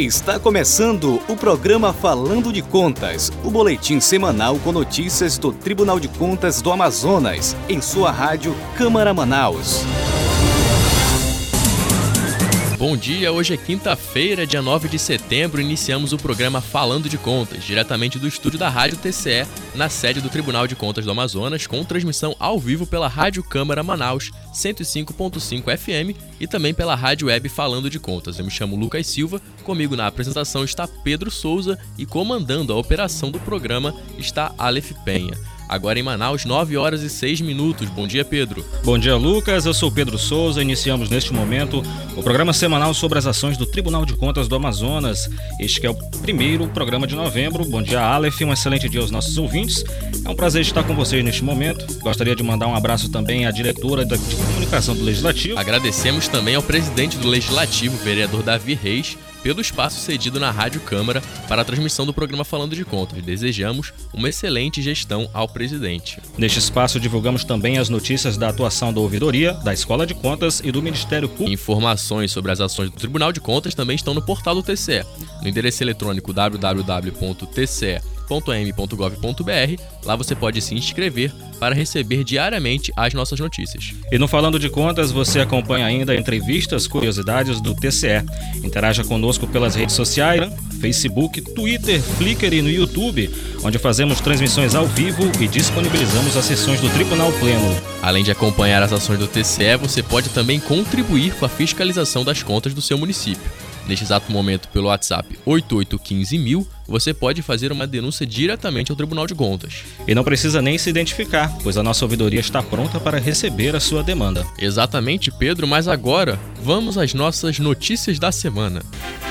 Está começando o programa Falando de Contas, o boletim semanal com notícias do Tribunal de Contas do Amazonas, em sua rádio Câmara Manaus. Bom dia, hoje é quinta-feira, dia 9 de setembro, iniciamos o programa Falando de Contas, diretamente do estúdio da Rádio TCE, na sede do Tribunal de Contas do Amazonas, com transmissão ao vivo pela Rádio Câmara Manaus 105.5 FM e também pela Rádio Web Falando de Contas. Eu me chamo Lucas Silva, comigo na apresentação está Pedro Souza e comandando a operação do programa está Aleph Penha. Agora em Manaus, 9 horas e 6 minutos. Bom dia, Pedro. Bom dia, Lucas. Eu sou Pedro Souza. Iniciamos neste momento o programa semanal sobre as ações do Tribunal de Contas do Amazonas. Este é o primeiro programa de novembro. Bom dia, Aleph. Um excelente dia aos nossos ouvintes. É um prazer estar com vocês neste momento. Gostaria de mandar um abraço também à diretora de comunicação do Legislativo. Agradecemos também ao presidente do Legislativo, vereador Davi Reis, pelo espaço cedido na Rádio Câmara para a transmissão do programa Falando de Contas. Desejamos uma excelente gestão ao presidente. Neste espaço divulgamos também as notícias da atuação da ouvidoria, da Escola de Contas e do Ministério Público. Informações sobre as ações do Tribunal de Contas também estão no portal do TCE, no endereço eletrônico www.tce www.am.gov.br. Lá você pode se inscrever para receber diariamente as nossas notícias. E no Falando de Contas, você acompanha ainda entrevistas, curiosidades do TCE. Interaja conosco pelas redes sociais, Facebook, Twitter, Flickr e no YouTube, onde fazemos transmissões ao vivo e disponibilizamos as sessões do Tribunal Pleno. Além de acompanhar as ações do TCE, você pode também contribuir com a fiscalização das contas do seu município. Neste exato momento, pelo WhatsApp 8815000, você pode fazer uma denúncia diretamente ao Tribunal de Contas. E não precisa nem se identificar, pois a nossa ouvidoria está pronta para receber a sua demanda. Exatamente, Pedro, mas agora vamos às nossas notícias da semana.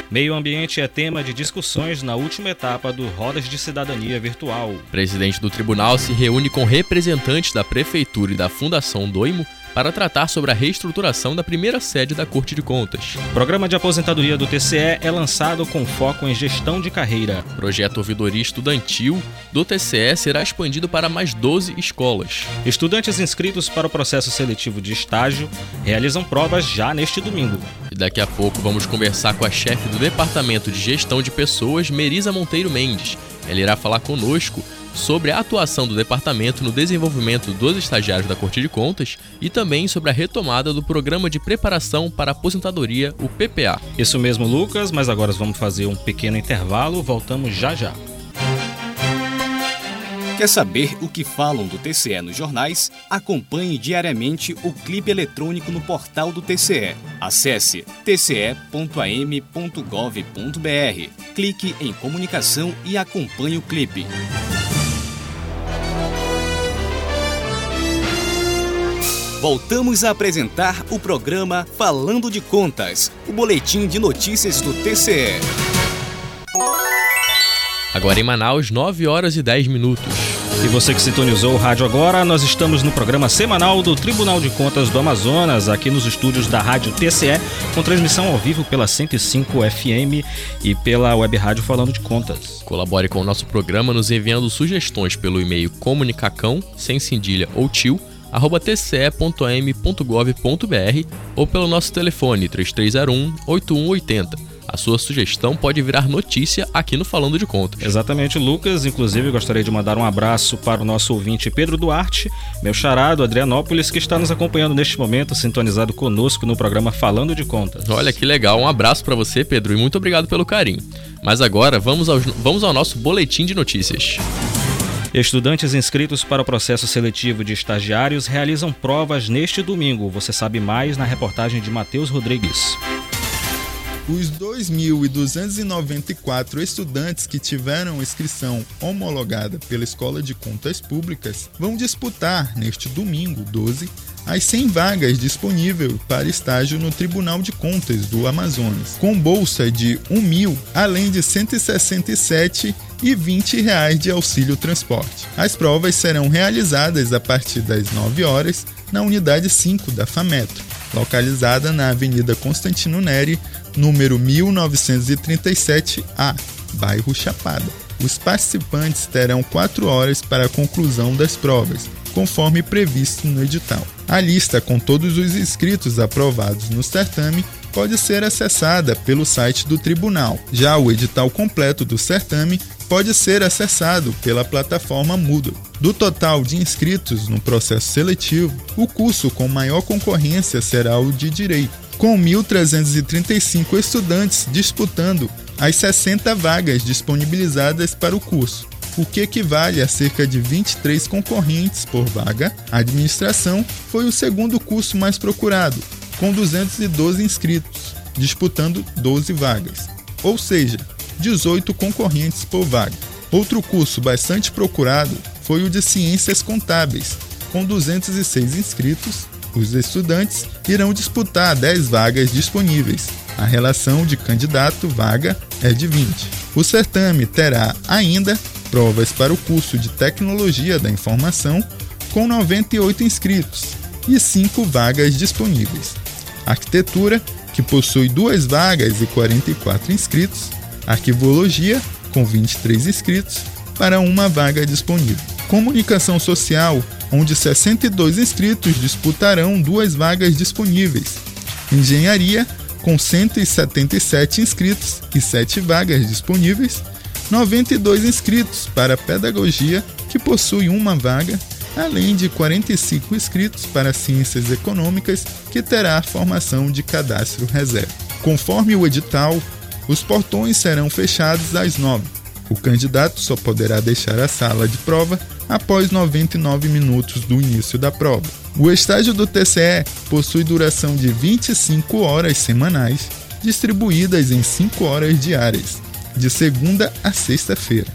Meio ambiente é tema de discussões na última etapa do Rodas de Cidadania Virtual. O presidente do tribunal se reúne com representantes da Prefeitura e da Fundação Doimo para tratar sobre a reestruturação da primeira sede da Corte de Contas. O programa de aposentadoria do TCE é lançado com foco em gestão de carreira. O projeto Ouvidoria Estudantil do TCE será expandido para mais 12 escolas. Estudantes inscritos para o processo seletivo de estágio realizam provas já neste domingo. E daqui a pouco vamos conversar com a chefe do Departamento de Gestão de Pessoas, Merisa Monteiro Mendes. Ela irá falar conosco sobre a atuação do departamento no desenvolvimento dos estagiários da Corte de Contas e também sobre a retomada do Programa de Preparação para a Aposentadoria, o PPA. Isso mesmo, Lucas, mas agora vamos fazer um pequeno intervalo, voltamos já já. Quer saber o que falam do TCE nos jornais? Acompanhe diariamente o clipe eletrônico no portal do TCE. Acesse tce.am.gov.br, clique em comunicação e acompanhe o clipe. Voltamos a apresentar o programa Falando de Contas, o boletim de notícias do TCE. Agora em Manaus, 9 horas e 10 minutos. E você que sintonizou o rádio agora, nós estamos no programa semanal do Tribunal de Contas do Amazonas, aqui nos estúdios da Rádio TCE, com transmissão ao vivo pela 105 FM e pela web rádio Falando de Contas. Colabore com o nosso programa nos enviando sugestões pelo e-mail comunicacão, sem cindilha ou tio, tce.am.gov.br ou pelo nosso telefone 3301 8180. A sua sugestão pode virar notícia aqui no Falando de Contas. Exatamente, Lucas. Inclusive, gostaria de mandar um abraço para o nosso ouvinte Pedro Duarte, meu charado Adrianópolis, que está nos acompanhando neste momento, sintonizado conosco no programa Falando de Contas. Olha que legal. Um abraço para você, Pedro, e muito obrigado pelo carinho. Mas agora, vamos ao, vamos ao nosso boletim de notícias. Estudantes inscritos para o processo seletivo de estagiários realizam provas neste domingo. Você sabe mais na reportagem de Matheus Rodrigues. Os 2.294 estudantes que tiveram inscrição homologada pela Escola de Contas Públicas vão disputar, neste domingo 12, as 100 vagas disponíveis para estágio no Tribunal de Contas do Amazonas, com bolsa de R$ 1 mil, além de 167 e 20 reais de auxílio transporte. As provas serão realizadas a partir das 9 horas na unidade 5 da FAMetro, localizada na Avenida Constantino Neri, número 1937A, bairro Chapada. Os participantes terão 4 horas para a conclusão das provas, conforme previsto no edital. A lista com todos os inscritos aprovados no certame pode ser acessada pelo site do tribunal. Já o edital completo do certame pode ser acessado pela plataforma Moodle. Do total de inscritos no processo seletivo, o curso com maior concorrência será o de Direito, com 1.335 estudantes disputando as 60 vagas disponibilizadas para o curso, o que equivale a cerca de 23 concorrentes por vaga. A administração foi o segundo curso mais procurado, com 212 inscritos, disputando 12 vagas, ou seja, 18 concorrentes por vaga. Outro curso bastante procurado foi o de Ciências Contábeis, com 206 inscritos. Os estudantes irão disputar 10 vagas disponíveis. A relação de candidato-vaga é de 20. O certame terá ainda provas para o curso de Tecnologia da Informação, com 98 inscritos e 5 vagas disponíveis. Arquitetura, que possui duas vagas e 44 inscritos, Arquivologia, com 23 inscritos, para uma vaga disponível. Comunicação Social, onde 62 inscritos disputarão duas vagas disponíveis. Engenharia, com 177 inscritos e 7 vagas disponíveis. 92 inscritos para Pedagogia, que possui uma vaga, além de 45 inscritos para Ciências Econômicas, que terá formação de cadastro reserva. Conforme o edital, os portões serão fechados às 9. O candidato só poderá deixar a sala de prova após 99 minutos do início da prova. O estágio do TCE possui duração de 25 horas semanais, distribuídas em 5 horas diárias, de segunda a sexta-feira.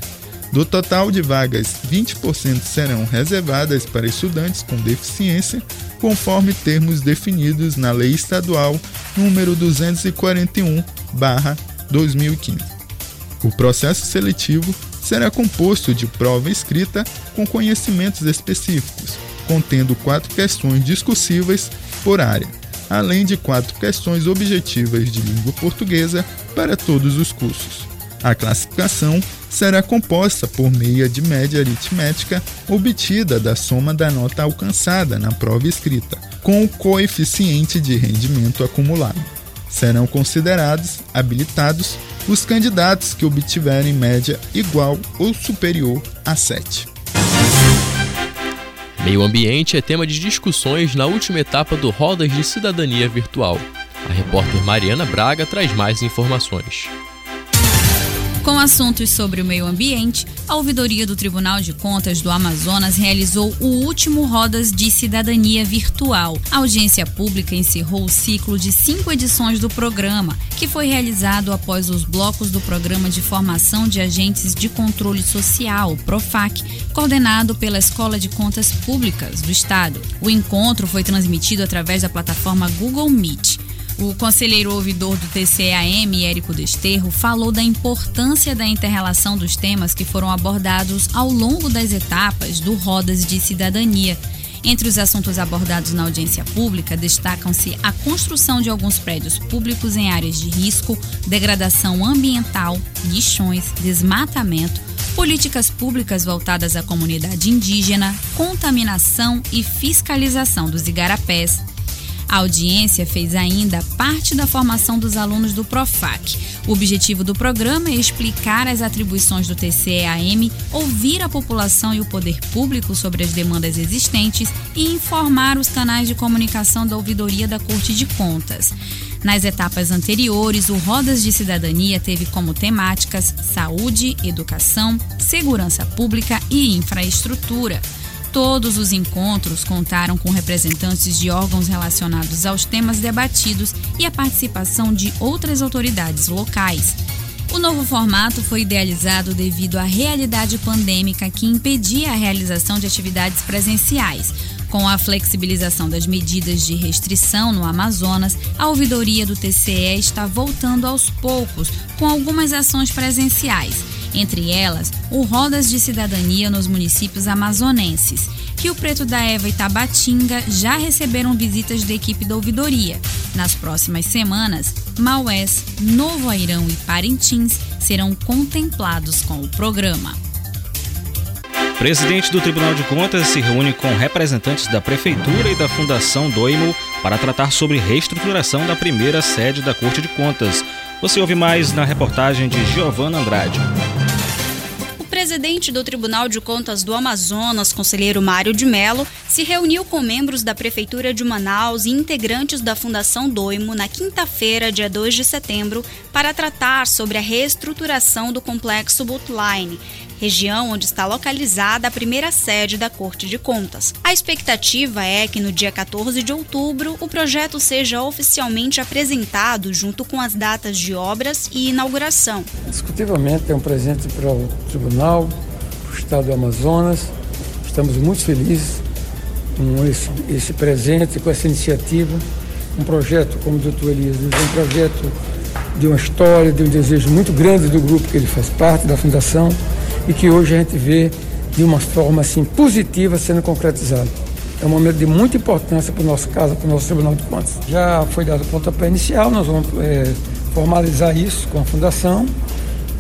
Do total de vagas, 20% serão reservadas para estudantes com deficiência, conforme termos definidos na Lei Estadual número 241 2015. O processo seletivo será composto de prova escrita com conhecimentos específicos, contendo quatro questões discursivas por área, além de quatro questões objetivas de língua portuguesa para todos os cursos. A classificação será composta por meia de média aritmética obtida da soma da nota alcançada na prova escrita, com o coeficiente de rendimento acumulado serão considerados habilitados os candidatos que obtiverem média igual ou superior a 7. Meio ambiente é tema de discussões na última etapa do Rodas de Cidadania Virtual. A repórter Mariana Braga traz mais informações. Com assuntos sobre o meio ambiente, a ouvidoria do Tribunal de Contas do Amazonas realizou o último Rodas de Cidadania Virtual. A audiência pública encerrou o ciclo de cinco edições do programa, que foi realizado após os blocos do Programa de Formação de Agentes de Controle Social, PROFAC, coordenado pela Escola de Contas Públicas do Estado. O encontro foi transmitido através da plataforma Google Meet. O conselheiro ouvidor do TCAM, Érico Desterro, falou da importância da interrelação dos temas que foram abordados ao longo das etapas do Rodas de Cidadania. Entre os assuntos abordados na audiência pública, destacam-se a construção de alguns prédios públicos em áreas de risco, degradação ambiental, lixões, desmatamento, políticas públicas voltadas à comunidade indígena, contaminação e fiscalização dos igarapés a audiência fez ainda parte da formação dos alunos do Profac. O objetivo do programa é explicar as atribuições do TCEAM, ouvir a população e o poder público sobre as demandas existentes e informar os canais de comunicação da ouvidoria da Corte de Contas. Nas etapas anteriores, o Rodas de Cidadania teve como temáticas saúde, educação, segurança pública e infraestrutura. Todos os encontros contaram com representantes de órgãos relacionados aos temas debatidos e a participação de outras autoridades locais. O novo formato foi idealizado devido à realidade pandêmica que impedia a realização de atividades presenciais. Com a flexibilização das medidas de restrição no Amazonas, a ouvidoria do TCE está voltando aos poucos com algumas ações presenciais entre elas o Rodas de Cidadania nos municípios amazonenses. Rio Preto da Eva e Tabatinga já receberam visitas da equipe da ouvidoria. Nas próximas semanas, Maués, Novo Airão e Parintins serão contemplados com o programa. Presidente do Tribunal de Contas se reúne com representantes da Prefeitura e da Fundação Doimo para tratar sobre reestruturação da primeira sede da Corte de Contas. Você ouve mais na reportagem de Giovana Andrade presidente do Tribunal de Contas do Amazonas, conselheiro Mário de Mello, se reuniu com membros da Prefeitura de Manaus e integrantes da Fundação Doimo na quinta-feira, dia 2 de setembro, para tratar sobre a reestruturação do complexo Bootline, região onde está localizada a primeira sede da Corte de Contas. A expectativa é que no dia 14 de outubro o projeto seja oficialmente apresentado junto com as datas de obras e inauguração. Discutivelmente é um presente para o Tribunal, para o Estado do Amazonas. Estamos muito felizes com esse, esse presente, com essa iniciativa. Um projeto, como o doutor Elias diz, um projeto de uma história, de um desejo muito grande do grupo que ele faz parte, da Fundação e que hoje a gente vê de uma forma assim positiva sendo concretizado. É um momento de muita importância para o nosso caso, para o nosso Tribunal de Contas. Já foi dado o pontapé inicial, nós vamos é, formalizar isso com a Fundação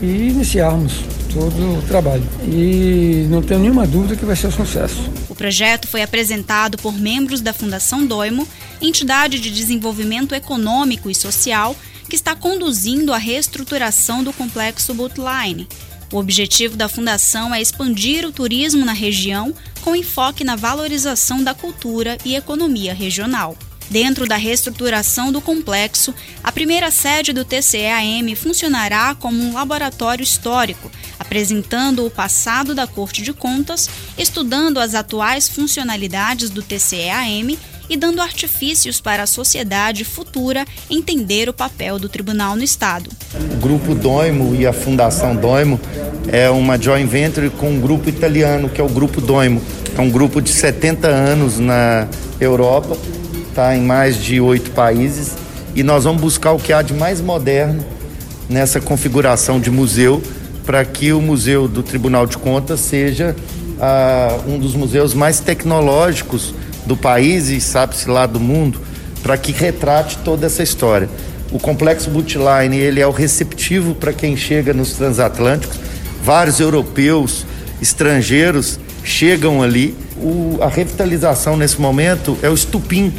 e iniciarmos todo o trabalho. E não tenho nenhuma dúvida que vai ser um sucesso. O projeto foi apresentado por membros da Fundação Doimo, entidade de desenvolvimento econômico e social que está conduzindo a reestruturação do complexo Bootline, o objetivo da fundação é expandir o turismo na região com enfoque na valorização da cultura e economia regional. Dentro da reestruturação do complexo, a primeira sede do TCEAM funcionará como um laboratório histórico, apresentando o passado da Corte de Contas, estudando as atuais funcionalidades do TCEAM e dando artifícios para a sociedade futura entender o papel do tribunal no Estado. O Grupo Doimo e a Fundação Doimo é uma joint venture com um grupo italiano, que é o Grupo Doimo. É um grupo de 70 anos na Europa, está em mais de oito países, e nós vamos buscar o que há de mais moderno nessa configuração de museu, para que o Museu do Tribunal de Contas seja ah, um dos museus mais tecnológicos do país e sabe-se lá do mundo, para que retrate toda essa história. O complexo Bootline, ele é o receptivo para quem chega nos transatlânticos. Vários europeus, estrangeiros chegam ali. O, a revitalização nesse momento é o estupim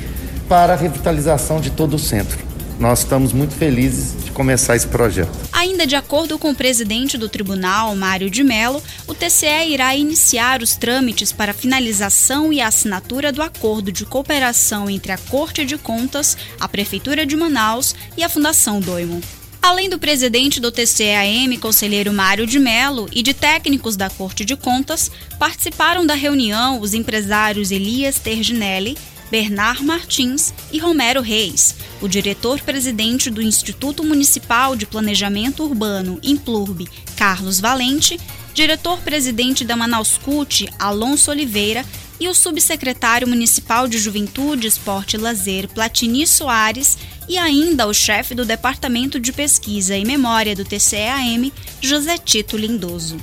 para a revitalização de todo o centro. Nós estamos muito felizes de começar esse projeto. Ainda de acordo com o presidente do tribunal, Mário de Mello, o TCE irá iniciar os trâmites para finalização e assinatura do acordo de cooperação entre a Corte de Contas, a Prefeitura de Manaus e a Fundação Doimo. Além do presidente do TCEAM, conselheiro Mário de Mello, e de técnicos da Corte de Contas, participaram da reunião os empresários Elias Terginelli, Bernard Martins e Romero Reis, o diretor-presidente do Instituto Municipal de Planejamento Urbano, Implurb, Carlos Valente, diretor-presidente da Manaus CUT, Alonso Oliveira, e o subsecretário municipal de Juventude, Esporte e Lazer, Platini Soares, e ainda o chefe do Departamento de Pesquisa e Memória do TCEAM, José Tito Lindoso.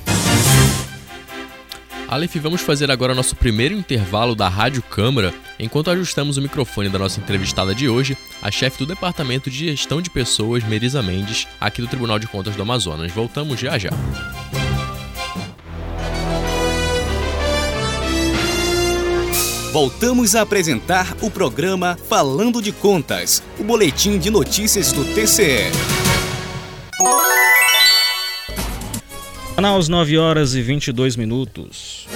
Aleph, vamos fazer agora nosso primeiro intervalo da Rádio Câmara, enquanto ajustamos o microfone da nossa entrevistada de hoje, a chefe do Departamento de Gestão de Pessoas, Merisa Mendes, aqui do Tribunal de Contas do Amazonas. Voltamos já já. Voltamos a apresentar o programa Falando de Contas, o boletim de notícias do TCE. Manaus, 9 horas e 22 minutos.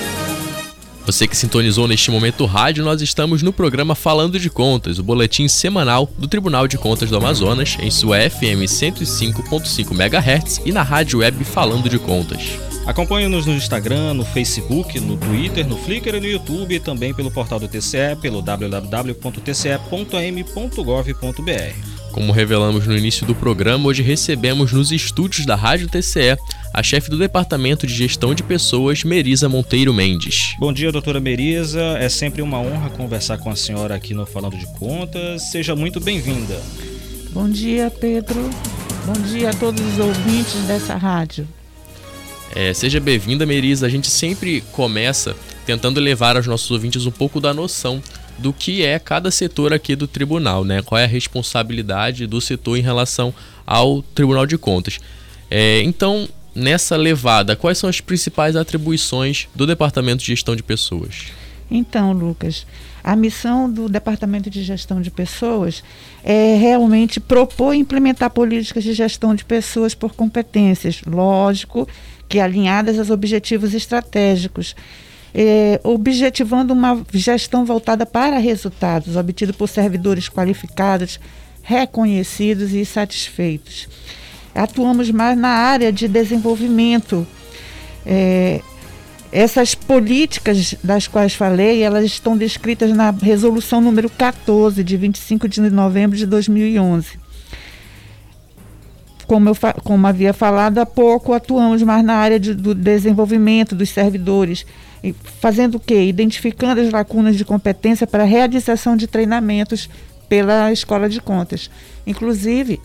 Você que sintonizou neste momento o rádio, nós estamos no programa Falando de Contas, o boletim semanal do Tribunal de Contas do Amazonas, em sua FM 105.5 MHz e na rádio web Falando de Contas. Acompanhe-nos no Instagram, no Facebook, no Twitter, no Flickr e no YouTube e também pelo portal do TCE, pelo www.tce.m.gov.br. Como revelamos no início do programa, hoje recebemos nos estúdios da Rádio TCE a chefe do Departamento de Gestão de Pessoas, Merisa Monteiro Mendes. Bom dia, doutora Merisa. É sempre uma honra conversar com a senhora aqui no Falando de Contas. Seja muito bem-vinda. Bom dia, Pedro. Bom dia a todos os ouvintes dessa rádio. É, seja bem-vinda, Merisa. A gente sempre começa tentando levar aos nossos ouvintes um pouco da noção do que é cada setor aqui do tribunal, né? Qual é a responsabilidade do setor em relação ao Tribunal de Contas. É, então, nessa levada, quais são as principais atribuições do Departamento de Gestão de Pessoas? Então, Lucas, a missão do Departamento de Gestão de Pessoas é realmente propor e implementar políticas de gestão de pessoas por competências, lógico, que alinhadas aos objetivos estratégicos, é, objetivando uma gestão voltada para resultados, obtido por servidores qualificados, reconhecidos e satisfeitos. Atuamos mais na área de desenvolvimento. É, essas políticas das quais falei, elas estão descritas na resolução número 14, de 25 de novembro de 2011. Como, eu, como havia falado há pouco, atuamos mais na área de, do desenvolvimento dos servidores, fazendo o quê? Identificando as lacunas de competência para a realização de treinamentos pela Escola de Contas. Inclusive,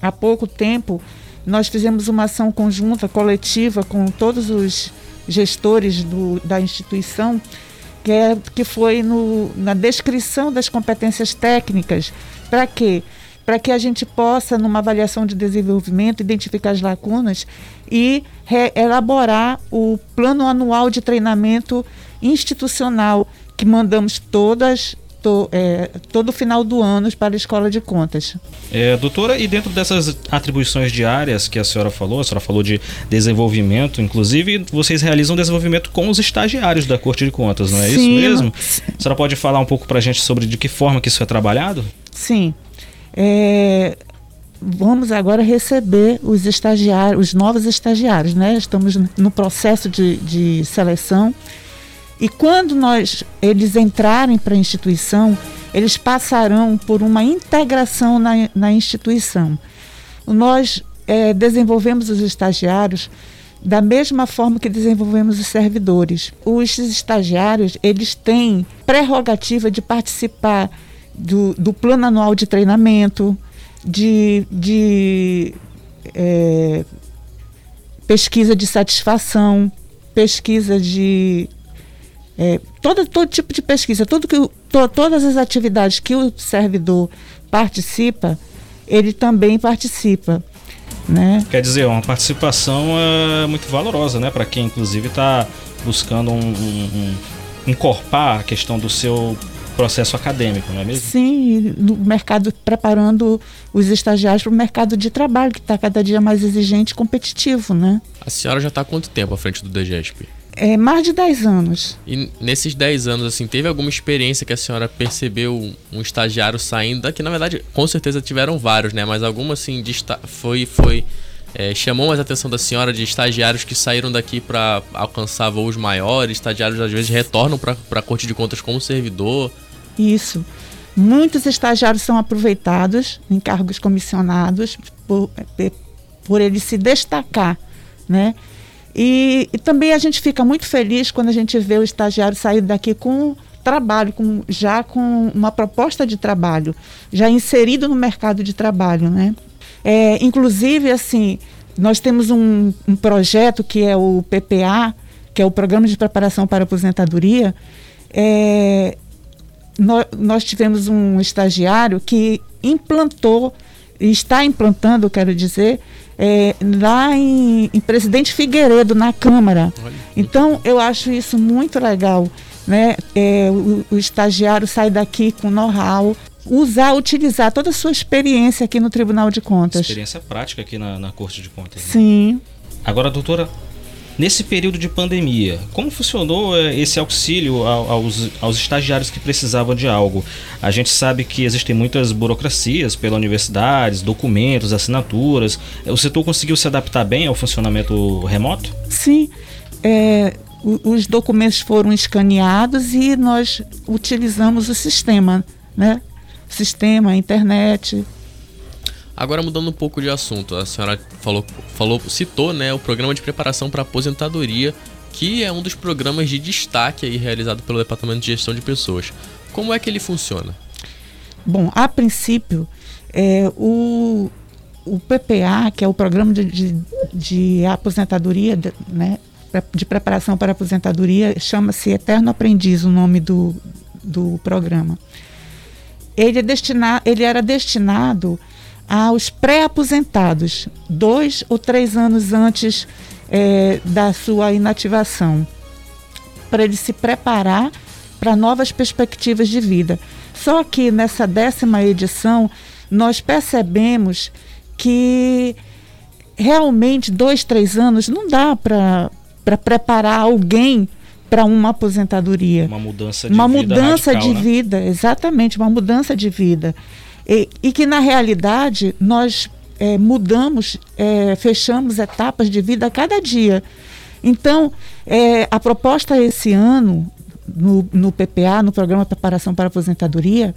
há pouco tempo, nós fizemos uma ação conjunta, coletiva, com todos os gestores do, da instituição, que, é, que foi no, na descrição das competências técnicas. Para quê? Para que a gente possa, numa avaliação de desenvolvimento, identificar as lacunas e elaborar o plano anual de treinamento institucional que mandamos todas to, é, todo final do ano para a escola de contas. É, doutora, e dentro dessas atribuições diárias que a senhora falou, a senhora falou de desenvolvimento, inclusive vocês realizam desenvolvimento com os estagiários da Corte de Contas, não é Sim, isso mesmo? A senhora pode falar um pouco para a gente sobre de que forma que isso é trabalhado? Sim. É, vamos agora receber os estagiários, os novos estagiários, né? Estamos no processo de, de seleção e quando nós eles entrarem para a instituição, eles passarão por uma integração na, na instituição. Nós é, desenvolvemos os estagiários da mesma forma que desenvolvemos os servidores. Os estagiários eles têm prerrogativa de participar do, do plano anual de treinamento, de, de é, pesquisa de satisfação, pesquisa de é, todo, todo tipo de pesquisa, tudo que, to, todas as atividades que o servidor participa, ele também participa. Né? Quer dizer, uma participação é muito valorosa, né? Para quem inclusive está buscando um, um, um, encorpar a questão do seu processo acadêmico, não é mesmo? Sim, no mercado preparando os estagiários para o mercado de trabalho que está cada dia mais exigente e competitivo, né? A senhora já está há quanto tempo à frente do DGESP? É, mais de 10 anos. E nesses 10 anos, assim, teve alguma experiência que a senhora percebeu um estagiário saindo daqui? Na verdade, com certeza tiveram vários, né? Mas alguma, assim, foi, foi é, chamou mais a atenção da senhora de estagiários que saíram daqui para alcançar voos maiores, estagiários às vezes retornam para a Corte de Contas como servidor? Isso. Muitos estagiários são aproveitados em cargos comissionados por, é, por ele se destacar, né? E, e, também a gente fica muito feliz quando a gente vê o estagiário sair daqui com trabalho, com, já com uma proposta de trabalho, já inserido no mercado de trabalho, né? É, inclusive, assim, nós temos um, um, projeto que é o PPA, que é o Programa de Preparação para Aposentadoria. É, nós, tivemos um estagiário que implantou, está implantando, quero dizer, é, lá em, em, Presidente Figueiredo, na Câmara. Então, eu acho isso muito legal. Né? É, o, o estagiário sai daqui com know-how, usar, utilizar toda a sua experiência aqui no Tribunal de Contas. Experiência prática aqui na, na Corte de Contas. Né? Sim. Agora, doutora, Nesse período de pandemia, como funcionou eh, esse auxílio aos, aos estagiários que precisavam de algo? A gente sabe que existem muitas burocracias pela universidade, documentos, assinaturas. O setor conseguiu se adaptar bem ao funcionamento remoto? Sim. É, os documentos foram escaneados e nós utilizamos o sistema, né? Sistema, internet, Agora mudando um pouco de assunto, a senhora falou, falou citou né, o programa de preparação para aposentadoria, que é um dos programas de destaque aí realizado pelo Departamento de Gestão de Pessoas. Como é que ele funciona? Bom, a princípio, é, o, o PPA, que é o Programa de, de, de Aposentadoria, né, de preparação para aposentadoria, chama-se Eterno Aprendiz o nome do, do programa. Ele, é destina, ele era destinado aos pré-aposentados, dois ou três anos antes é, da sua inativação, para ele se preparar para novas perspectivas de vida. Só que nessa décima edição, nós percebemos que realmente dois, três anos não dá para preparar alguém para uma aposentadoria. Uma mudança de uma vida. mudança radical, de né? vida, exatamente, uma mudança de vida. E, e que na realidade nós é, mudamos, é, fechamos etapas de vida a cada dia. Então, é, a proposta esse ano, no, no PPA, no Programa Preparação para Aposentadoria,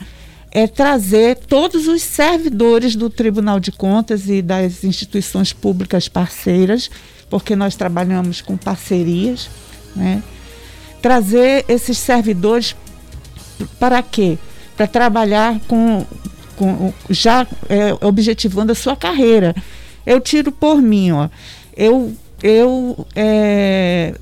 é trazer todos os servidores do Tribunal de Contas e das instituições públicas parceiras, porque nós trabalhamos com parcerias, né? trazer esses servidores para quê? Para trabalhar com, com já é, objetivando a sua carreira. Eu tiro por mim, ó. Eu, eu é,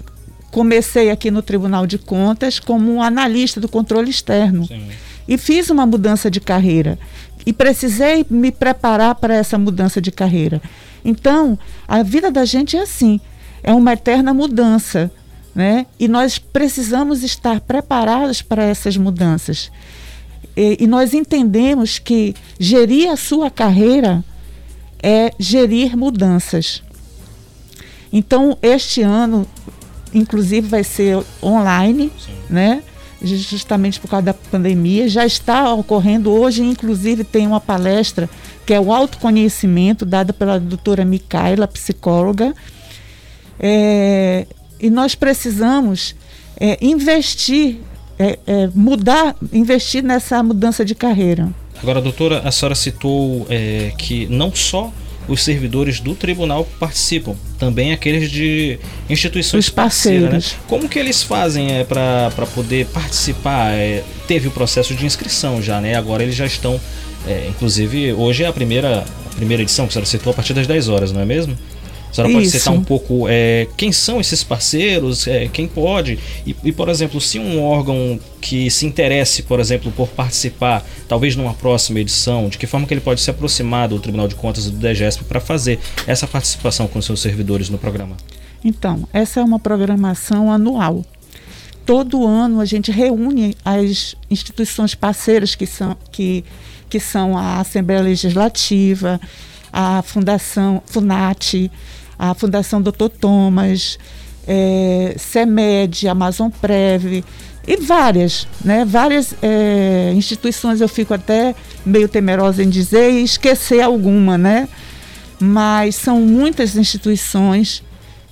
comecei aqui no Tribunal de Contas como um analista do controle externo Sim. e fiz uma mudança de carreira e precisei me preparar para essa mudança de carreira. Então, a vida da gente é assim, é uma eterna mudança, né? E nós precisamos estar preparados para essas mudanças. E, e nós entendemos que gerir a sua carreira é gerir mudanças. Então, este ano, inclusive, vai ser online, Sim. né? Justamente por causa da pandemia. Já está ocorrendo hoje, inclusive, tem uma palestra que é o autoconhecimento, dada pela doutora Micaela, psicóloga. É, e nós precisamos é, investir, é, é, mudar, investir nessa mudança de carreira. Agora, doutora, a senhora citou é, que não só os servidores do tribunal participam, também aqueles de instituições Os parceiras. parceiros. Né? Como que eles fazem é, para poder participar? É, teve o processo de inscrição já, né? Agora eles já estão. é, inclusive, hoje é a primeira, a primeira edição que a senhora citou a partir das 10 horas, não é mesmo? A senhora pode Isso. citar um pouco é, quem são esses parceiros, é, quem pode, e, e, por exemplo, se um órgão que se interesse, por exemplo, por participar, talvez numa próxima edição, de que forma que ele pode se aproximar do Tribunal de Contas e do DGESP para fazer essa participação com seus servidores no programa? Então, essa é uma programação anual. Todo ano a gente reúne as instituições parceiras que são, que, que são a Assembleia Legislativa, a Fundação FUNAT, a Fundação Dr. Thomas, é, CEMED, Amazon Prev e várias, né? Várias é, instituições eu fico até meio temerosa em dizer e esquecer alguma, né? Mas são muitas instituições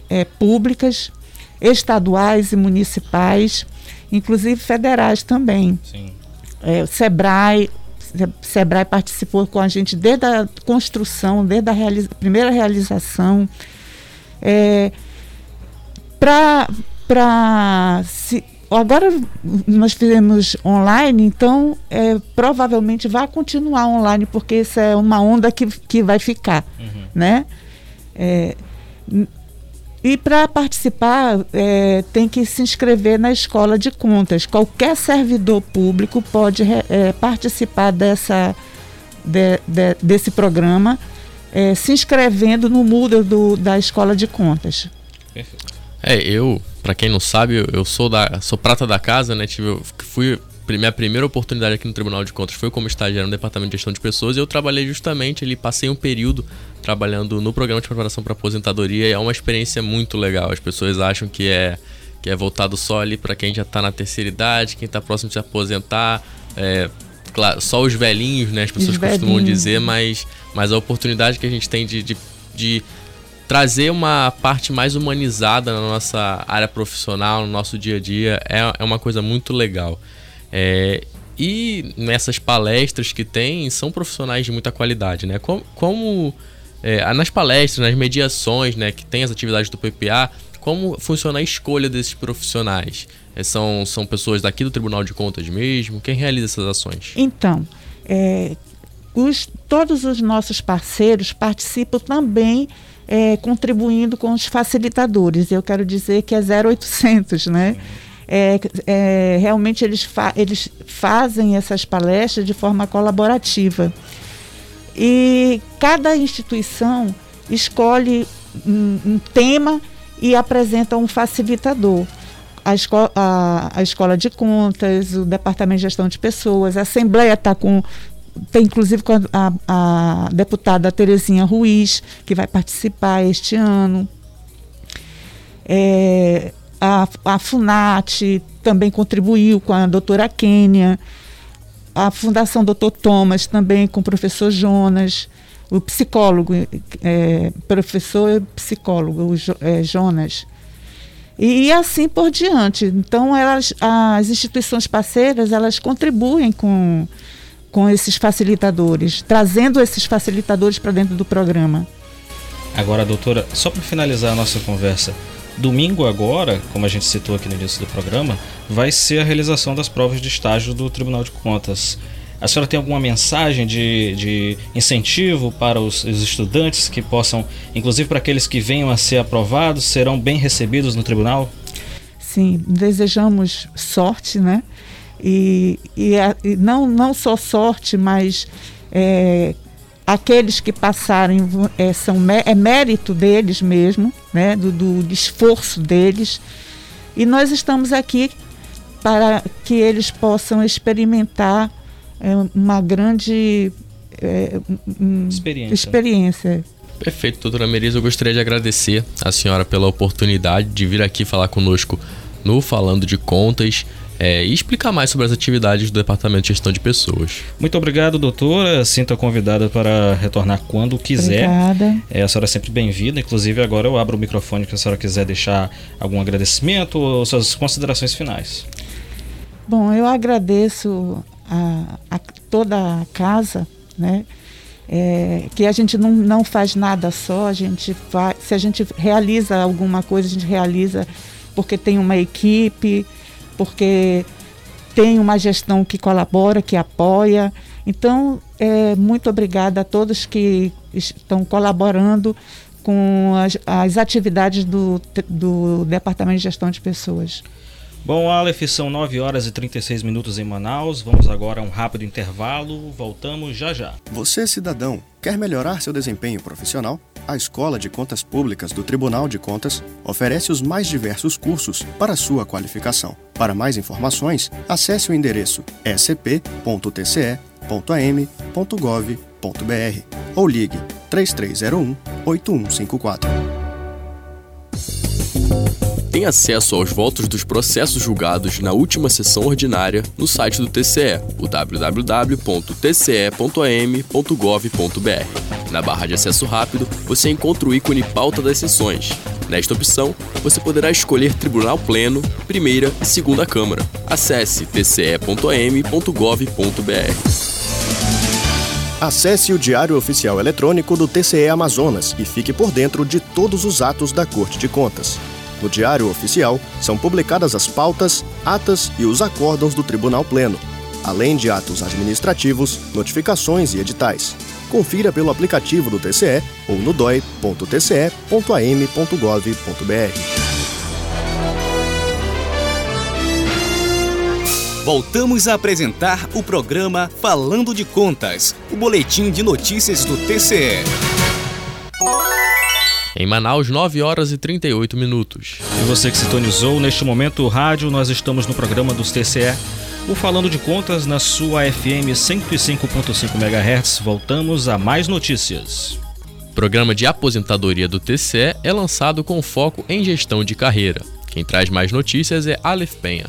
é, públicas, estaduais e municipais, inclusive federais também. Sim. É, o SEBRAE, SEBRAE participou com a gente desde a construção, desde a realiza primeira realização. É, Para. Agora nós fizemos online, então é, provavelmente vai continuar online, porque isso é uma onda que, que vai ficar. Uhum. Né? É, e para participar, é, tem que se inscrever na escola de contas. Qualquer servidor público pode é, participar dessa, de, de, desse programa, é, se inscrevendo no Moodle do, da escola de contas. É, eu, para quem não sabe, eu, sou da sou prata da casa, né? Tive, fui minha primeira oportunidade aqui no Tribunal de Contas foi como estagiário no Departamento de Gestão de Pessoas e eu trabalhei justamente ali, passei um período trabalhando no programa de preparação para aposentadoria e é uma experiência muito legal. As pessoas acham que é que é voltado só ali para quem já está na terceira idade, quem está próximo de se aposentar, é, claro, só os velhinhos, né? As pessoas Os costumam dizer, mas, mas a oportunidade que a gente tem de, de, de trazer uma parte mais humanizada na nossa área profissional, no nosso dia a dia, é, é uma coisa muito legal. É, e nessas palestras que tem, são profissionais de muita qualidade, né? Como, como é, nas palestras, nas mediações, né, que tem as atividades do PPA, como funciona a escolha desses profissionais? É, são, são pessoas daqui do Tribunal de Contas mesmo? Quem realiza essas ações? Então, é, os, todos os nossos parceiros participam também é, contribuindo com os facilitadores. Eu quero dizer que é 0800, né? É, é, realmente eles, fa eles fazem essas palestras de forma colaborativa. E cada instituição escolhe um, um tema e apresenta um facilitador. A, esco a, a, Escola de Contas, o Departamento de Gestão de Pessoas, a Assembleia está com. Tem inclusive com a, a, deputada Terezinha Ruiz, que vai participar este ano. É, a, a FUNAT também contribuiu com a doutora Kênia. A Fundação Doutor Thomas também com o professor Jonas o psicólogo, é, professor psicólogo, o é, Jonas. E, e, assim por diante. Então, elas, as instituições parceiras, elas contribuem com, com esses facilitadores, trazendo esses facilitadores para dentro do programa. Agora, doutora, só para finalizar a nossa conversa, domingo agora, como a gente citou aqui no início do programa, vai ser a realização das provas de estágio do Tribunal de Contas. A senhora tem alguma mensagem de, de incentivo para os, os, estudantes que possam, inclusive para aqueles que venham a ser aprovados, serão bem recebidos no tribunal? Sim, desejamos sorte, né? E, e, e não, não só sorte, mas é, aqueles que passarem é, são, é mérito deles mesmo, né? do, do esforço deles. E nós estamos aqui para que eles possam experimentar uma grande é, experiência. experiência. Perfeito, doutora Merisa. Eu gostaria de agradecer a senhora pela oportunidade de vir aqui falar conosco no Falando de Contas. É, e explicar mais sobre as atividades do Departamento de Gestão de Pessoas. Muito obrigado, doutora. Sinta convidada para retornar quando quiser. Obrigada. É, a senhora é sempre bem-vinda. Inclusive, agora eu abro o microfone se a senhora quiser deixar algum agradecimento ou suas considerações finais. Bom, eu agradeço a, a toda a casa, né? É, que a gente não, não faz nada só, a gente faz, se a gente realiza alguma coisa, a gente realiza porque tem uma equipe, porque tem uma gestão que colabora, que apoia. Então, é, muito obrigada a todos que estão colaborando com as, as atividades do, do Departamento de Gestão de Pessoas. Bom, Aleph, são 9 horas e 36 minutos em Manaus. Vamos agora a um rápido intervalo. Voltamos já já. Você, cidadão, quer melhorar seu desempenho profissional? A Escola de Contas Públicas do Tribunal de Contas oferece os mais diversos cursos para sua qualificação. Para mais informações, acesse o endereço scp.tce.am.gov.br ou ligue 3301 8154 tem acesso aos votos dos processos julgados na última sessão ordinária no site do TCE, o www.tce.am.gov.br. Na barra de acesso rápido, você encontra o ícone Pauta das Sessões. Nesta opção, você poderá escolher Tribunal Pleno, Primeira e Segunda Câmara. Acesse tce.am.gov.br. Acesse o Diário Oficial Eletrônico do TCE Amazonas e fique por dentro de todos os atos da Corte de Contas. No Diário Oficial são publicadas as pautas, atas e os acórdãos do Tribunal Pleno, além de atos administrativos, notificações e editais. Confira pelo aplicativo do TCE ou no doi.tce.am.gov.br. Voltamos a apresentar o programa Falando de Contas, o boletim de notícias do TCE. Em Manaus, 9 horas e 38 minutos. E você que sintonizou, neste momento o rádio, nós estamos no programa dos TCE, o Falando de Contas na sua FM 105.5 MHz. Voltamos a mais notícias. O programa de aposentadoria do TCE é lançado com foco em gestão de carreira. Quem traz mais notícias é Aleph Penha.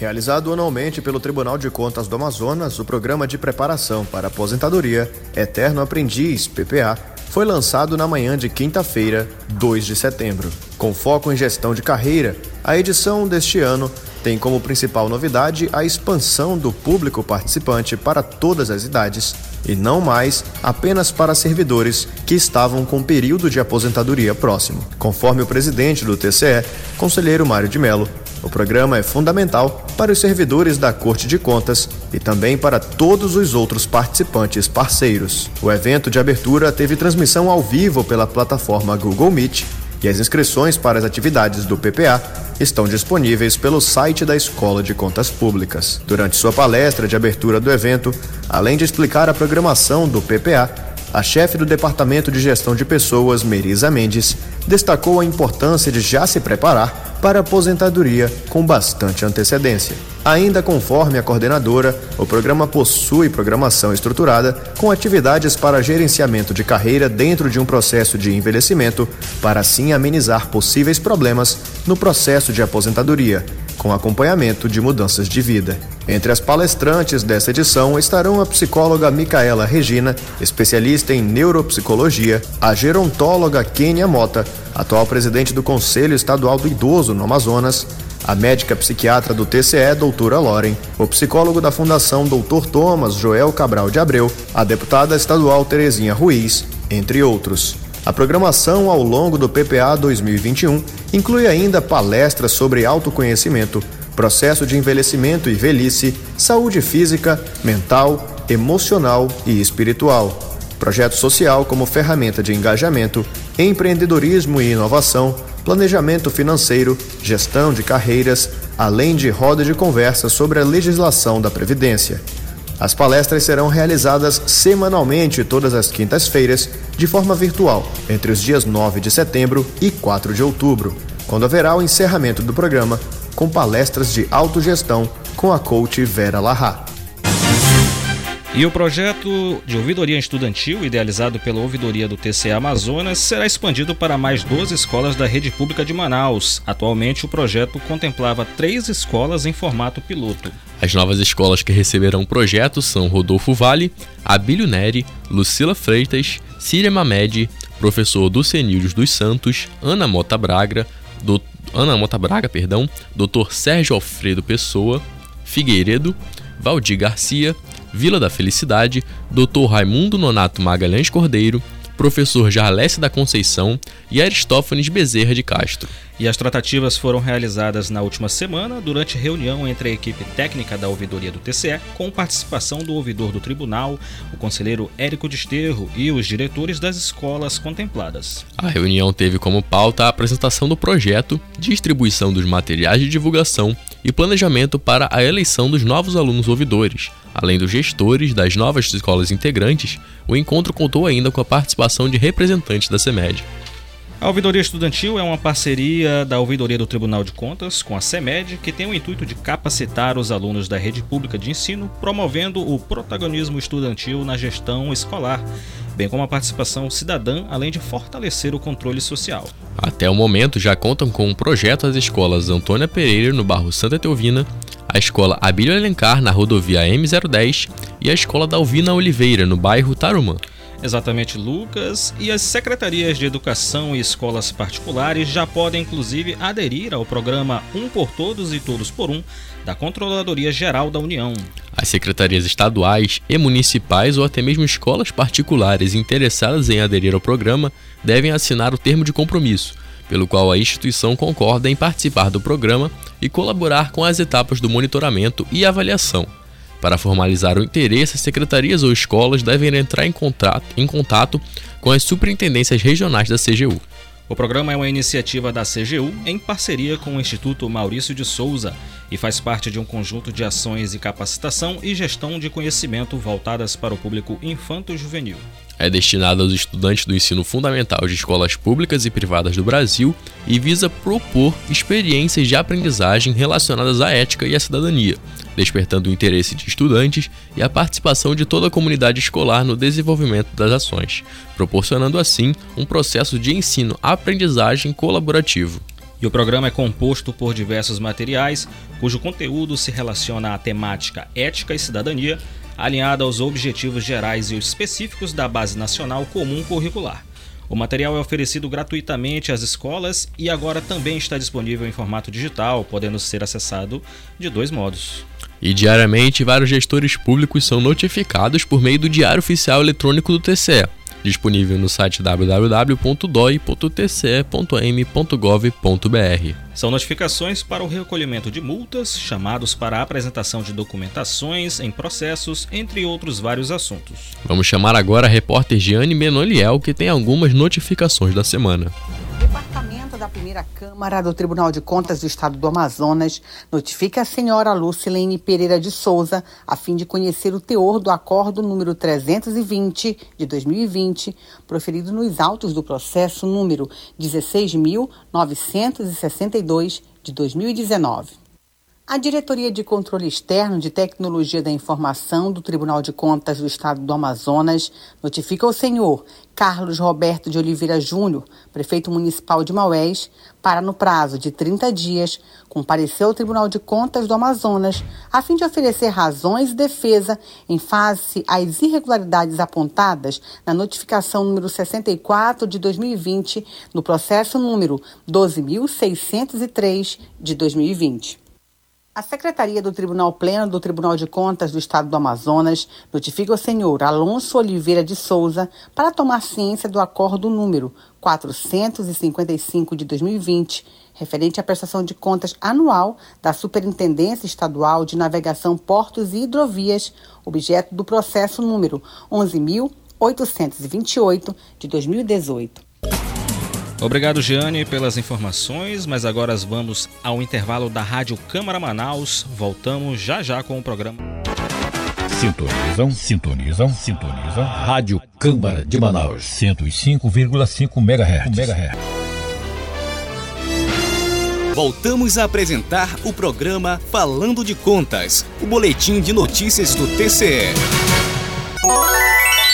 Realizado anualmente pelo Tribunal de Contas do Amazonas, o programa de preparação para aposentadoria Eterno Aprendiz, PPA, foi lançado na manhã de quinta-feira, 2 de setembro. Com foco em gestão de carreira, a edição deste ano tem como principal novidade a expansão do público participante para todas as idades e não mais apenas para servidores que estavam com período de aposentadoria próximo. Conforme o presidente do TCE, conselheiro Mário de Mello, o programa é fundamental para os servidores da Corte de Contas e também para todos os outros participantes parceiros. O evento de abertura teve transmissão ao vivo pela plataforma Google Meet e as inscrições para as atividades do PPA estão disponíveis pelo site da Escola de Contas Públicas. Durante sua palestra de abertura do evento, além de explicar a programação do PPA, a chefe do Departamento de Gestão de Pessoas, Merisa Mendes, destacou a importância de já se preparar para a aposentadoria com bastante antecedência. Ainda conforme a coordenadora, o programa possui programação estruturada com atividades para gerenciamento de carreira dentro de um processo de envelhecimento, para assim amenizar possíveis problemas no processo de aposentadoria, com acompanhamento de mudanças de vida. Entre as palestrantes dessa edição estarão a psicóloga Micaela Regina, especialista em neuropsicologia, a gerontóloga Kênia Mota, atual presidente do Conselho Estadual do Idoso no Amazonas, a médica psiquiatra do TCE, doutora Loren, o psicólogo da Fundação Doutor Thomas Joel Cabral de Abreu, a deputada estadual Terezinha Ruiz, entre outros. A programação ao longo do PPA 2021 inclui ainda palestras sobre autoconhecimento, processo de envelhecimento e velhice, saúde física, mental, emocional e espiritual, projeto social como ferramenta de engajamento, empreendedorismo e inovação, planejamento financeiro, gestão de carreiras, além de roda de conversa sobre a legislação da Previdência. As palestras serão realizadas semanalmente todas as quintas-feiras, de forma virtual, entre os dias 9 de setembro e 4 de outubro, quando haverá o encerramento do programa com palestras de autogestão com a coach Vera Larra. E o projeto de ouvidoria estudantil, idealizado pela ouvidoria do TCA Amazonas, será expandido para mais 12 escolas da rede pública de Manaus. Atualmente, o projeto contemplava três escolas em formato piloto. As novas escolas que receberão o projeto são Rodolfo Vale, Abílio Neri, Lucila Freitas, Síria Mamed, professor Ducenildes dos Santos, Ana Mota Braga, do, Ana Mota Braga, perdão, Dr. Sérgio Alfredo Pessoa, Figueiredo, Valdir Garcia, Vila da Felicidade, Dr. Raimundo Nonato Magalhães Cordeiro, professor Jarlesse da Conceição e Aristófanes Bezerra de Castro. E as tratativas foram realizadas na última semana durante reunião entre a equipe técnica da ouvidoria do TCE, com participação do ouvidor do tribunal, o conselheiro Érico Desterro e os diretores das escolas contempladas. A reunião teve como pauta a apresentação do projeto, distribuição dos materiais de divulgação e planejamento para a eleição dos novos alunos ouvidores. Além dos gestores das novas escolas integrantes, o encontro contou ainda com a participação de representantes da CEMED. A Ouvidoria Estudantil é uma parceria da Ouvidoria do Tribunal de Contas com a CEMED, que tem o intuito de capacitar os alunos da rede pública de ensino, promovendo o protagonismo estudantil na gestão escolar, bem como a participação cidadã, além de fortalecer o controle social. Até o momento já contam com um projeto as escolas Antônia Pereira, no bairro Santa Teovina, a escola Abílio Alencar, na rodovia M010, e a escola Dalvina Oliveira, no bairro Tarumã. Exatamente, Lucas. E as secretarias de educação e escolas particulares já podem, inclusive, aderir ao programa Um por Todos e Todos por Um da Controladoria Geral da União. As secretarias estaduais e municipais ou até mesmo escolas particulares interessadas em aderir ao programa devem assinar o termo de compromisso, pelo qual a instituição concorda em participar do programa e colaborar com as etapas do monitoramento e avaliação para formalizar o interesse, as secretarias ou escolas devem entrar em contato, em contato com as superintendências regionais da CGU. O programa é uma iniciativa da CGU em parceria com o Instituto Maurício de Souza e faz parte de um conjunto de ações de capacitação e gestão de conhecimento voltadas para o público infanto-juvenil. É destinado aos estudantes do ensino fundamental de escolas públicas e privadas do Brasil e visa propor experiências de aprendizagem relacionadas à ética e à cidadania, despertando o interesse de estudantes e a participação de toda a comunidade escolar no desenvolvimento das ações, proporcionando assim um processo de ensino-aprendizagem colaborativo. E o programa é composto por diversos materiais, cujo conteúdo se relaciona à temática ética e cidadania, alinhada aos objetivos gerais e específicos da Base Nacional Comum Curricular. O material é oferecido gratuitamente às escolas e agora também está disponível em formato digital, podendo ser acessado de dois modos. E diariamente, vários gestores públicos são notificados por meio do Diário Oficial Eletrônico do TCE, disponível no site www.doi.tce.m.gov.br. São notificações para o recolhimento de multas, chamados para a apresentação de documentações em processos, entre outros vários assuntos. Vamos chamar agora a repórter Giane Benoliel, que tem algumas notificações da semana. Departamento da primeira Câmara do Tribunal de Contas do Estado do Amazonas notifica a senhora Lucilene Pereira de Souza a fim de conhecer o teor do acordo número 320 de 2020, proferido nos autos do processo número 16.962 de 2019. A Diretoria de Controle Externo de Tecnologia da Informação do Tribunal de Contas do Estado do Amazonas notifica ao senhor Carlos Roberto de Oliveira Júnior, prefeito municipal de Maués, para, no prazo de 30 dias, comparecer ao Tribunal de Contas do Amazonas a fim de oferecer razões e defesa em face às irregularidades apontadas na notificação número 64 de 2020, no processo número 12.603 de 2020. A Secretaria do Tribunal Pleno do Tribunal de Contas do Estado do Amazonas notifica o senhor Alonso Oliveira de Souza para tomar ciência do acordo número 455 de 2020, referente à prestação de contas anual da Superintendência Estadual de Navegação, Portos e Hidrovias, objeto do processo número 11.828 de 2018. Obrigado, Giane, pelas informações, mas agora vamos ao intervalo da Rádio Câmara Manaus. Voltamos já já com o programa. Sintonizam, sintonizam, sintonizam. Rádio Câmara de Manaus. 105,5 MHz. MHz. Voltamos a apresentar o programa Falando de Contas, o boletim de notícias do TCE.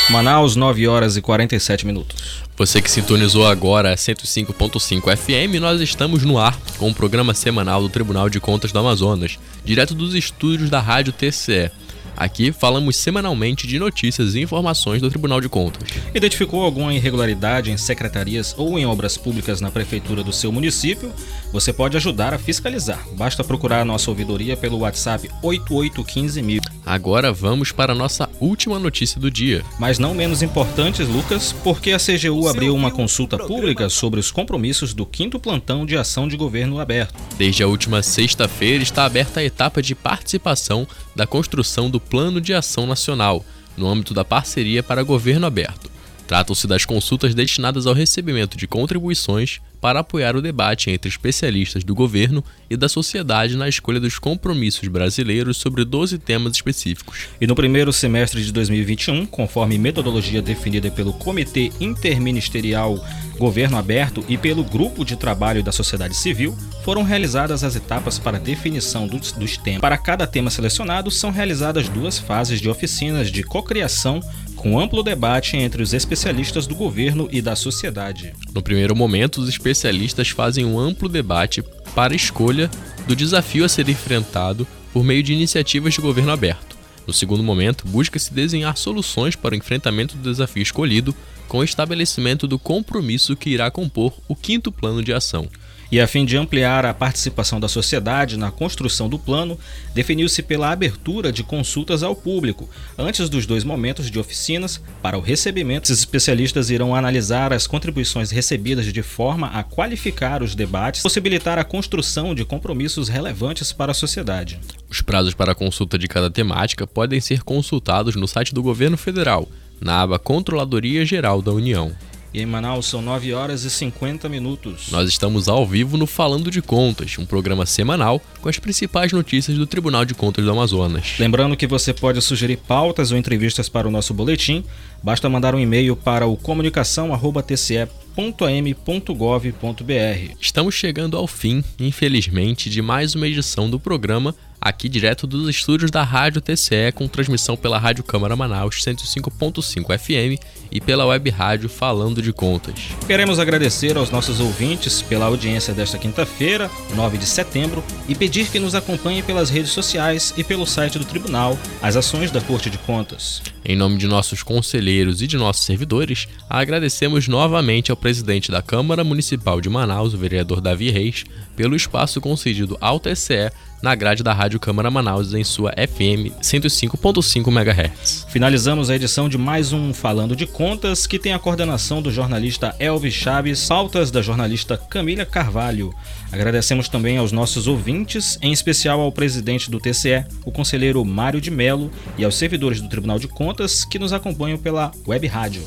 Manaus, 9 horas e 47 minutos. Você que sintonizou agora a 105.5 FM, nós estamos no ar com o programa semanal do Tribunal de Contas do Amazonas, direto dos estúdios da Rádio TCE. Aqui falamos semanalmente de notícias e informações do Tribunal de Contas. Identificou alguma irregularidade em secretarias ou em obras públicas na prefeitura do seu município? Você pode ajudar a fiscalizar. Basta procurar a nossa ouvidoria pelo WhatsApp 8815000. Agora vamos para a nossa última notícia do dia. Mas não menos importante, Lucas, porque a CGU abriu uma consulta pública sobre os compromissos do quinto plantão de ação de governo aberto. Desde a última sexta-feira está aberta a etapa de participação da construção do Plano de Ação Nacional, no âmbito da Parceria para Governo Aberto. Tratam-se das consultas destinadas ao recebimento de contribuições para apoiar o debate entre especialistas do governo e da sociedade na escolha dos compromissos brasileiros sobre 12 temas específicos. E no primeiro semestre de 2021, conforme metodologia definida pelo Comitê Interministerial Governo Aberto e pelo Grupo de Trabalho da Sociedade Civil, foram realizadas as etapas para definição dos, dos temas. Para cada tema selecionado, são realizadas duas fases de oficinas de cocriação com amplo debate entre os especialistas do governo e da sociedade. No primeiro momento, os especialistas fazem um amplo debate para a escolha do desafio a ser enfrentado por meio de iniciativas de governo aberto. No segundo momento, busca-se desenhar soluções para o enfrentamento do desafio escolhido, com o estabelecimento do compromisso que irá compor o quinto plano de ação. E a fim de ampliar a participação da sociedade na construção do plano, definiu-se pela abertura de consultas ao público, antes dos dois momentos de oficinas, para o recebimento. Os especialistas irão analisar as contribuições recebidas de forma a qualificar os debates, possibilitar a construção de compromissos relevantes para a sociedade. Os prazos para a consulta de cada temática podem ser consultados no site do Governo Federal, na aba Controladoria Geral da União. E em Manaus são 9 horas e 50 minutos. Nós estamos ao vivo no Falando de Contas, um programa semanal com as principais notícias do Tribunal de Contas do Amazonas. Lembrando que você pode sugerir pautas ou entrevistas para o nosso boletim, basta mandar um e-mail para o comunicação@tce.am.gov.br. Estamos chegando ao fim, infelizmente, de mais uma edição do programa aqui direto dos estúdios da Rádio TCE, com transmissão pela Rádio Câmara Manaus 105.5 FM e pela web rádio Falando de Contas. Queremos agradecer aos nossos ouvintes pela audiência desta quinta-feira, 9 de setembro, e pedir que nos acompanhem pelas redes sociais e pelo site do Tribunal, as ações da Corte de Contas. Em nome de nossos conselheiros e de nossos servidores, agradecemos novamente ao presidente da Câmara Municipal de Manaus, o vereador Davi Reis, pelo espaço concedido ao TCE na grade da Rádio Câmara Manaus em sua FM 105.5 MHz. Finalizamos a edição de mais um Falando de Contas, que tem a coordenação do jornalista Elvis Chaves, pautas da jornalista Camila Carvalho. Agradecemos também aos nossos ouvintes, em especial ao presidente do TCE, o conselheiro Mário de Melo, e aos servidores do Tribunal de Contas que nos acompanham pela web rádio.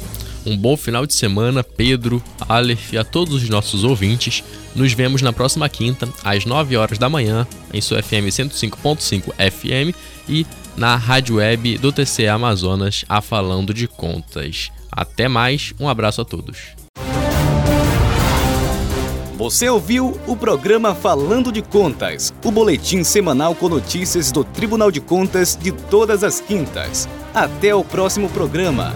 Um bom final de semana, Pedro, Aleph e a todos os nossos ouvintes. Nos vemos na próxima quinta, às 9 horas da manhã, em sua FM 105.5 FM e na rádio web do TCE Amazonas, a Falando de Contas. Até mais, um abraço a todos. Você ouviu o programa Falando de Contas, o boletim semanal com notícias do Tribunal de Contas de todas as quintas. Até o próximo programa.